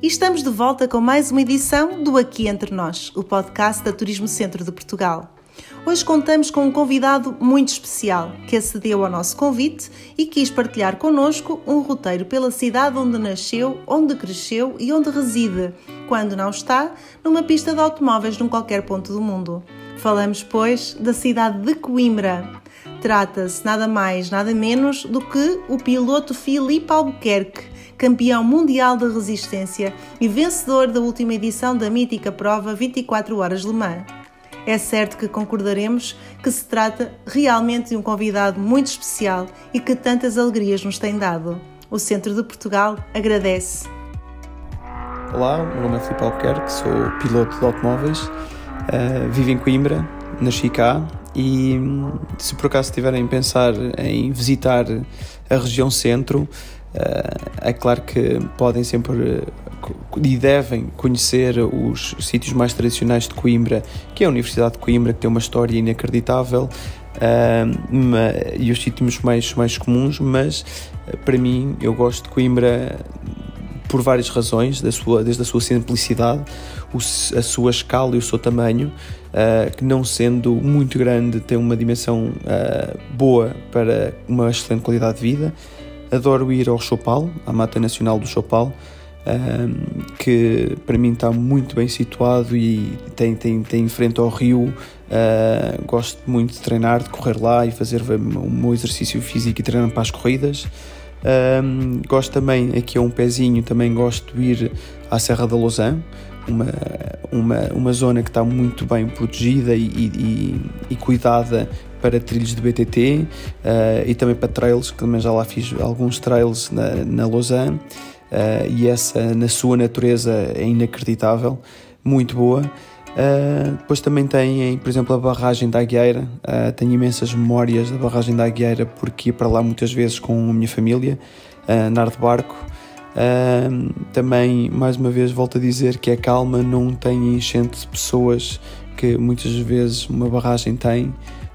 E estamos de volta com mais uma edição do Aqui Entre Nós, o podcast da Turismo Centro de Portugal. Hoje contamos com um convidado muito especial que acedeu ao nosso convite e quis partilhar connosco um roteiro pela cidade onde nasceu, onde cresceu e onde reside, quando não está numa pista de automóveis num qualquer ponto do mundo. Falamos, pois, da cidade de Coimbra. Trata-se nada mais, nada menos do que o piloto Filipe Albuquerque campeão mundial de resistência e vencedor da última edição da mítica prova 24 Horas Le Mans. É certo que concordaremos que se trata realmente de um convidado muito especial e que tantas alegrias nos tem dado. O Centro de Portugal agradece. Olá, meu nome é Filipe Albuquerque, sou piloto de automóveis, uh, vivo em Coimbra, nasci cá e se por acaso estiverem a pensar em visitar a região centro, é claro que podem sempre e devem conhecer os sítios mais tradicionais de Coimbra, que é a Universidade de Coimbra, que tem uma história inacreditável, e os sítios mais, mais comuns, mas para mim eu gosto de Coimbra por várias razões, da sua, desde a sua simplicidade, a sua escala e o seu tamanho, uh, que não sendo muito grande tem uma dimensão uh, boa para uma excelente qualidade de vida adoro ir ao Chopal, à Mata Nacional do Chopal, um, que para mim está muito bem situado e tem, tem, tem em frente ao rio. Uh, gosto muito de treinar, de correr lá e fazer o meu exercício físico e treinar para as corridas. Um, gosto também, aqui é um pezinho, também gosto de ir à Serra da Lausanne, uma, uma, uma zona que está muito bem protegida e, e, e cuidada para trilhos de BTT uh, eh, e também para trails, que também já lá fiz alguns trails na, na Lausanne uh, e essa na sua natureza é inacreditável, muito boa. Uh, depois também tem, por exemplo, a barragem da Agueira. Uh, tenho imensas memórias da barragem da Agueira porque ia para lá muitas vezes com a minha família, uh, andar de barco. Uh, também, mais uma vez, volto a dizer que é calma, não tem enchente de pessoas que muitas vezes uma barragem tem.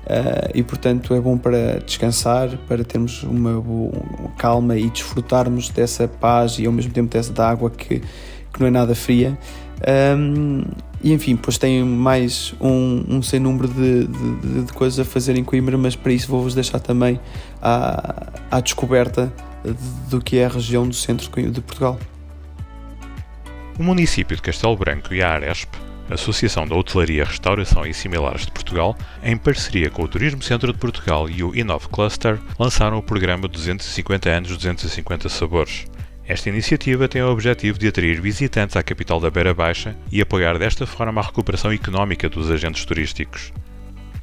Uh, e portanto é bom para descansar, para termos uma boa calma e desfrutarmos dessa paz e ao mesmo tempo dessa água que, que não é nada fria. Um, e enfim, depois tem mais um, um sem número de, de, de, coisas a fazer em Coimbra, mas para isso vou-vos deixar também à, à descoberta do que é a região do centro de Portugal. O município de Castelo Branco e a Aresp Associação da Hotelaria, Restauração e Similares de Portugal, em parceria com o Turismo Centro de Portugal e o Inov Cluster, lançaram o programa 250 anos 250 sabores. Esta iniciativa tem o objetivo de atrair visitantes à capital da Beira Baixa e apoiar desta forma a recuperação económica dos agentes turísticos.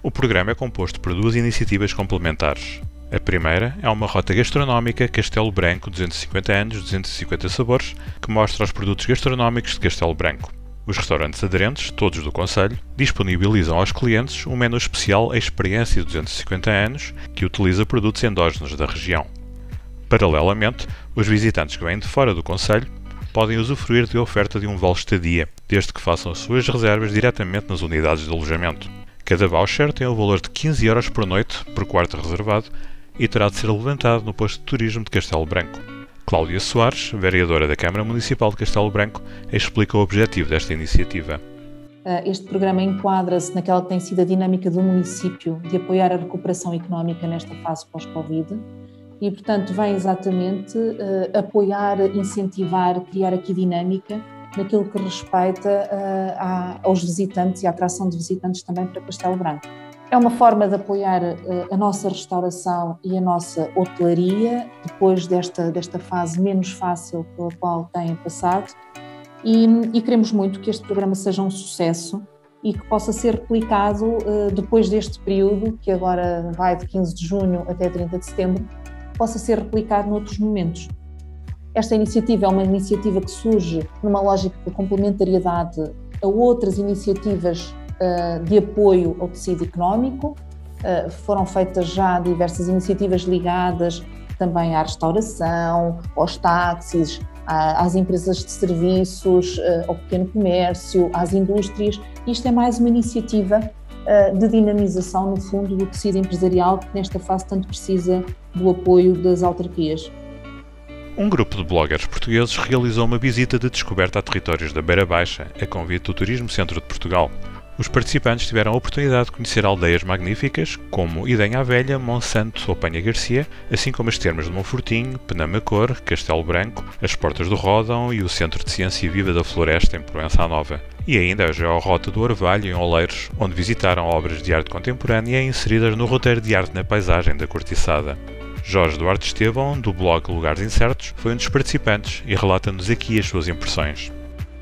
O programa é composto por duas iniciativas complementares. A primeira é uma rota gastronómica Castelo Branco 250 anos 250 sabores, que mostra os produtos gastronómicos de Castelo Branco. Os restaurantes aderentes, todos do Conselho, disponibilizam aos clientes um menu especial Experiência 250 anos que utiliza produtos endógenos da região. Paralelamente, os visitantes que vêm de fora do Conselho podem usufruir de oferta de um vale estadia, desde que façam as suas reservas diretamente nas unidades de alojamento. Cada voucher tem o valor de 15 euros por noite por quarto reservado e terá de ser levantado no posto de turismo de Castelo Branco. Cláudia Soares, vereadora da Câmara Municipal de Castelo Branco, explica o objetivo desta iniciativa. Ah, este programa enquadra-se naquela que tem sido a dinâmica do município de apoiar a recuperação económica nesta fase pós-Covid e, portanto, vem exatamente uh, apoiar, incentivar, criar aqui dinâmica naquilo que respeita uh, aos visitantes e à atração de visitantes também para Castelo Branco. É uma forma de apoiar eh, a nossa restauração e a nossa hotelaria depois desta, desta fase menos fácil pela qual têm passado e, e queremos muito que este programa seja um sucesso e que possa ser replicado uh, depois deste período, que agora vai de 15 de junho até 30 de setembro, possa ser replicado noutros momentos. Esta iniciativa é uma iniciativa que surge numa lógica de complementariedade a outras iniciativas eh, de apoio ao tecido económico. Eh, foram feitas já diversas iniciativas ligadas também à restauração, aos táxis, às empresas de serviços, eh, ao pequeno comércio, às indústrias. Isto é mais uma iniciativa de dinamização, no fundo, do tecido empresarial que nesta fase tanto precisa do apoio das autarquias. Um grupo de bloggers portugueses realizou uma visita de descoberta a territórios da Beira Baixa, a convite do Turismo Centro de Portugal. Os participantes tiveram a oportunidade de conhecer aldeias magníficas como Idenha Velha, Monsanto ou Penha Garcia, assim como as termas de Monfortinho, Penamacor, Castelo Branco, as Portas do Ródão e o Centro de Ciência Viva da Floresta em Provença Nova. E ainda a Georrota do Orvalho em Oleiros, onde visitaram obras de arte contemporânea inseridas no roteiro de arte na paisagem da Cortiçada. Jorge Duarte Estevão, do blog Lugares Incertos, foi um dos participantes e relata-nos aqui as suas impressões.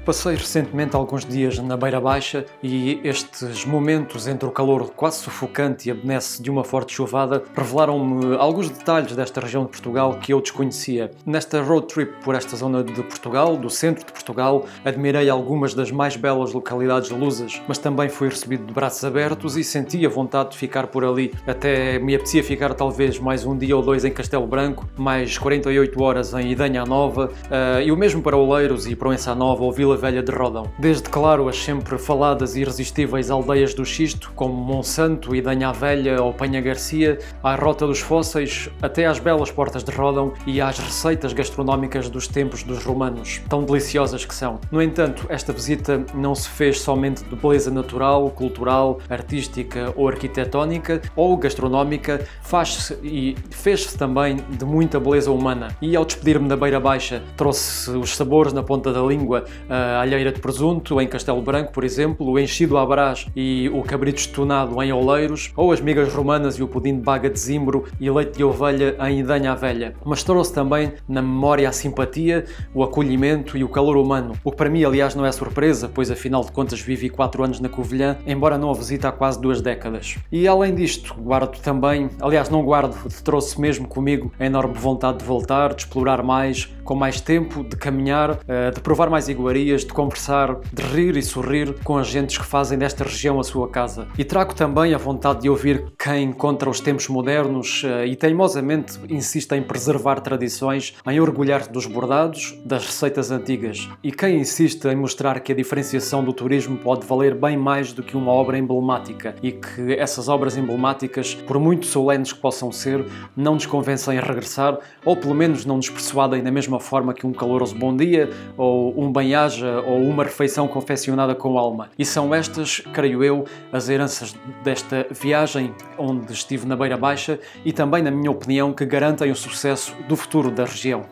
Passei recentemente alguns dias na Beira Baixa e estes momentos entre o calor quase sufocante e a benesse de uma forte chuvada revelaram-me alguns detalhes desta região de Portugal que eu desconhecia. Nesta road trip por esta zona de Portugal, do centro de Portugal, admirei algumas das mais belas localidades lusas, mas também fui recebido de braços abertos e senti a vontade de ficar por ali. Até me apetecia ficar talvez mais um dia ou dois em Castelo Branco, mais 48 horas em Idanha Nova uh, e o mesmo para Oleiros e Proença Nova ou Vila Velha de Rodão. Desde, claro, as sempre faladas e irresistíveis aldeias do Xisto, como Monsanto e Danha Velha ou Penha Garcia, à Rota dos Fósseis, até às belas portas de Rodão e às receitas gastronómicas dos tempos dos romanos, tão deliciosas que são. No entanto, esta visita não se fez somente de beleza natural, cultural, artística ou arquitetónica ou gastronómica, faz-se e fez-se também de muita beleza humana. E ao despedir-me da Beira Baixa, trouxe os sabores na ponta da língua, a alheira de presunto em Castelo Branco, por exemplo, o enchido à brás e o cabrito estonado em Oleiros, ou as migas romanas e o pudim de baga de zimbro e leite de ovelha em Idanha Velha. Mas trouxe também na memória a simpatia, o acolhimento e o calor humano, o que para mim, aliás, não é surpresa, pois afinal de contas vivi 4 anos na Covilhã, embora não a visite há quase duas décadas. E além disto, guardo também, aliás, não guardo, trouxe mesmo comigo a enorme vontade de voltar, de explorar mais, com mais tempo, de caminhar, eh, de provar mais iguarias, de conversar, de rir e sorrir com as gentes que fazem desta região a sua casa. E trago também a vontade de ouvir quem, contra os tempos modernos eh, e teimosamente insiste em preservar tradições, em orgulhar-se dos bordados, das receitas antigas. E quem insiste em mostrar que a diferenciação do turismo pode valer bem mais do que uma obra emblemática e que essas obras emblemáticas, por muito solenes que possam ser, não nos convencem a regressar ou pelo menos não nos persuadem da mesma forma que um caloroso bom dia ou um bem-aja ou uma refeição confeccionada com alma. E são estas, creio eu, as heranças desta viagem onde estive na Beira Baixa e também, na minha opinião, que garantem o sucesso do futuro da região.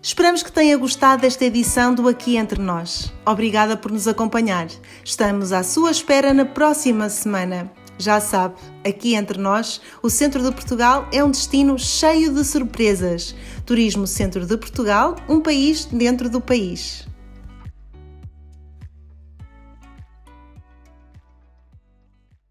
Esperamos que tenha gostado desta edição do Aqui Entre Nós. Obrigada por nos acompanhar. Estamos à sua espera na próxima semana. Já sabe, aqui entre nós, o centro de Portugal é um destino cheio de surpresas. Turismo Centro de Portugal, um país dentro do país.